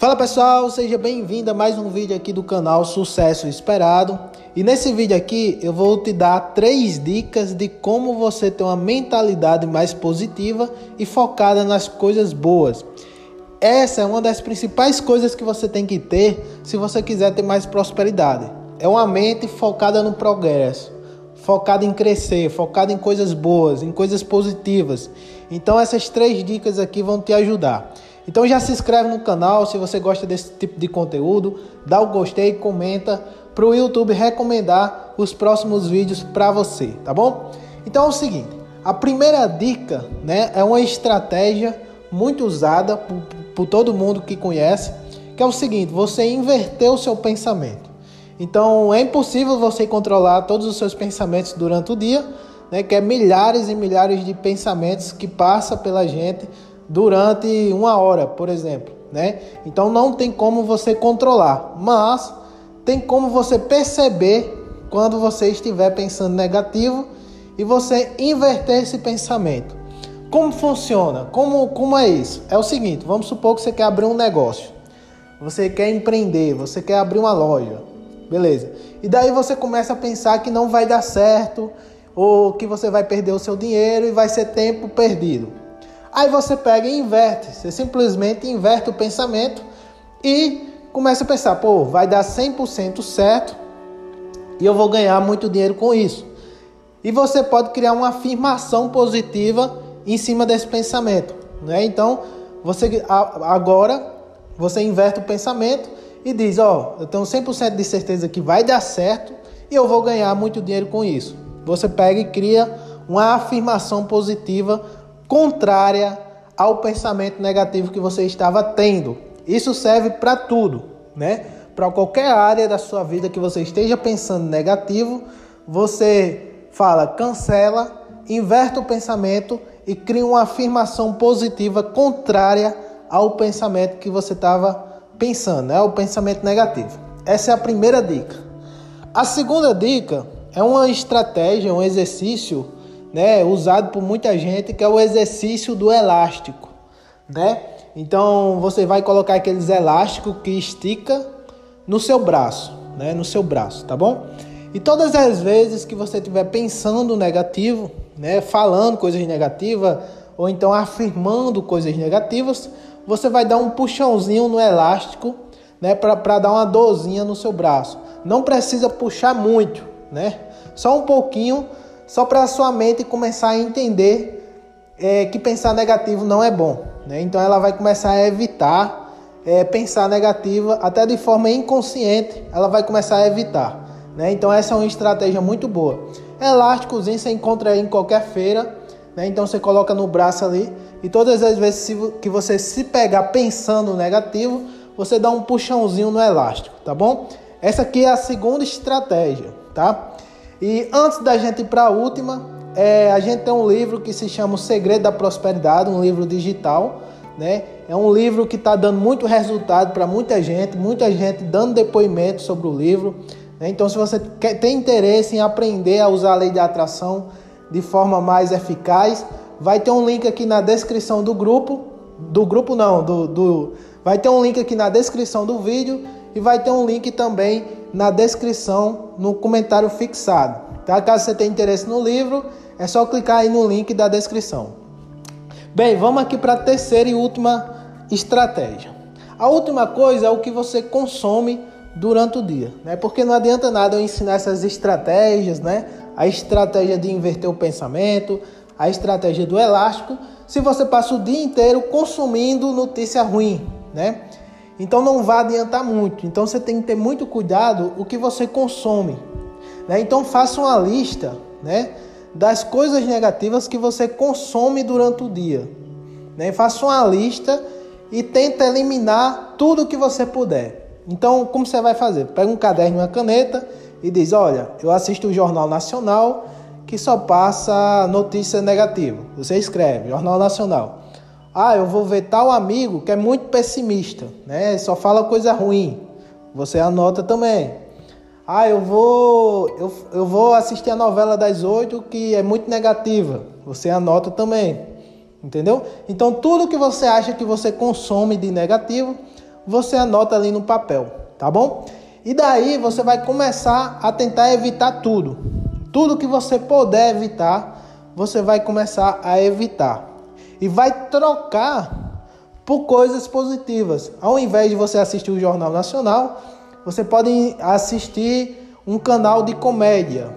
Fala pessoal, seja bem-vindo a mais um vídeo aqui do canal Sucesso Esperado. E nesse vídeo aqui eu vou te dar três dicas de como você ter uma mentalidade mais positiva e focada nas coisas boas. Essa é uma das principais coisas que você tem que ter se você quiser ter mais prosperidade. É uma mente focada no progresso, focada em crescer, focada em coisas boas, em coisas positivas. Então essas três dicas aqui vão te ajudar. Então já se inscreve no canal se você gosta desse tipo de conteúdo, dá o gostei, comenta para o YouTube recomendar os próximos vídeos para você, tá bom? Então é o seguinte, a primeira dica, né, é uma estratégia muito usada por, por todo mundo que conhece, que é o seguinte: você inverter o seu pensamento. Então é impossível você controlar todos os seus pensamentos durante o dia, né, que é milhares e milhares de pensamentos que passa pela gente durante uma hora, por exemplo, né? Então não tem como você controlar, mas tem como você perceber quando você estiver pensando negativo e você inverter esse pensamento. Como funciona? Como, como é isso? É o seguinte: vamos supor que você quer abrir um negócio, você quer empreender, você quer abrir uma loja, beleza? E daí você começa a pensar que não vai dar certo, ou que você vai perder o seu dinheiro e vai ser tempo perdido. Aí você pega e inverte, você simplesmente inverte o pensamento e começa a pensar, pô, vai dar 100% certo e eu vou ganhar muito dinheiro com isso. E você pode criar uma afirmação positiva em cima desse pensamento, né? Então, você agora você inverte o pensamento e diz, ó, oh, eu tenho 100% de certeza que vai dar certo e eu vou ganhar muito dinheiro com isso. Você pega e cria uma afirmação positiva contrária ao pensamento negativo que você estava tendo. Isso serve para tudo, né? Para qualquer área da sua vida que você esteja pensando negativo, você fala, cancela, inverte o pensamento e cria uma afirmação positiva contrária ao pensamento que você estava pensando, né? O pensamento negativo. Essa é a primeira dica. A segunda dica é uma estratégia, um exercício né, usado por muita gente, que é o exercício do elástico, né? Então você vai colocar aqueles elásticos que estica no seu braço, né, no seu braço, tá bom? E todas as vezes que você estiver pensando negativo, né, falando coisas negativas ou então afirmando coisas negativas, você vai dar um puxãozinho no elástico, né, para dar uma dorzinha no seu braço. Não precisa puxar muito, né? Só um pouquinho só para a sua mente começar a entender é, que pensar negativo não é bom. Né? Então ela vai começar a evitar é, pensar negativa, até de forma inconsciente, ela vai começar a evitar. Né? Então essa é uma estratégia muito boa. Elásticozinho você encontra em qualquer feira, né? então você coloca no braço ali e todas as vezes que você se pegar pensando negativo, você dá um puxãozinho no elástico, tá bom? Essa aqui é a segunda estratégia, tá? E antes da gente ir para a última, é, a gente tem um livro que se chama O Segredo da Prosperidade, um livro digital. Né? É um livro que está dando muito resultado para muita gente, muita gente dando depoimento sobre o livro. Né? Então, se você quer, tem interesse em aprender a usar a lei de atração de forma mais eficaz, vai ter um link aqui na descrição do grupo. Do grupo não, do, do vai ter um link aqui na descrição do vídeo e vai ter um link também na descrição, no comentário fixado. Tá? Caso você tenha interesse no livro, é só clicar aí no link da descrição. Bem, vamos aqui para a terceira e última estratégia. A última coisa é o que você consome durante o dia, né? Porque não adianta nada eu ensinar essas estratégias, né? A estratégia de inverter o pensamento, a estratégia do elástico, se você passa o dia inteiro consumindo notícia ruim, né? Então não vai adiantar muito. Então você tem que ter muito cuidado o que você consome. Né? Então faça uma lista né, das coisas negativas que você consome durante o dia. Né? Faça uma lista e tenta eliminar tudo que você puder. Então, como você vai fazer? Pega um caderno e uma caneta e diz: Olha, eu assisto o Jornal Nacional que só passa notícia negativa. Você escreve: Jornal Nacional. Ah, eu vou ver tal amigo que é muito pessimista, né? Só fala coisa ruim. Você anota também. Ah, eu vou eu, eu vou assistir a novela das oito que é muito negativa. Você anota também. Entendeu? Então tudo que você acha que você consome de negativo, você anota ali no papel, tá bom? E daí você vai começar a tentar evitar tudo. Tudo que você puder evitar, você vai começar a evitar. E vai trocar por coisas positivas. Ao invés de você assistir o Jornal Nacional, você pode assistir um canal de comédia.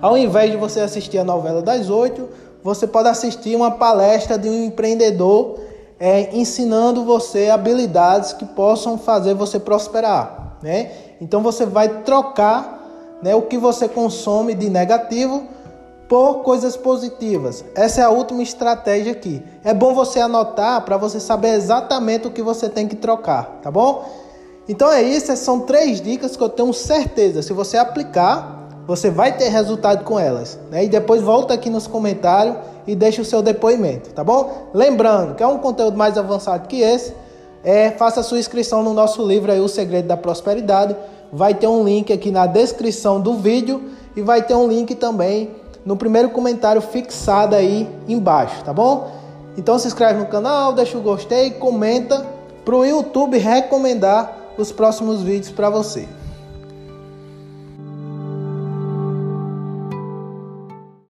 Ao invés de você assistir a novela das oito, você pode assistir uma palestra de um empreendedor é, ensinando você habilidades que possam fazer você prosperar, né? Então você vai trocar né, o que você consome de negativo por coisas positivas. Essa é a última estratégia aqui. É bom você anotar para você saber exatamente o que você tem que trocar, tá bom? Então é isso, são três dicas que eu tenho certeza. Se você aplicar, você vai ter resultado com elas. Né? E depois volta aqui nos comentários e deixa o seu depoimento, tá bom? Lembrando que é um conteúdo mais avançado que esse. É, faça sua inscrição no nosso livro aí, O Segredo da Prosperidade. Vai ter um link aqui na descrição do vídeo e vai ter um link também no primeiro comentário fixado aí embaixo, tá bom? Então se inscreve no canal, deixa o gostei, comenta para o YouTube recomendar os próximos vídeos para você.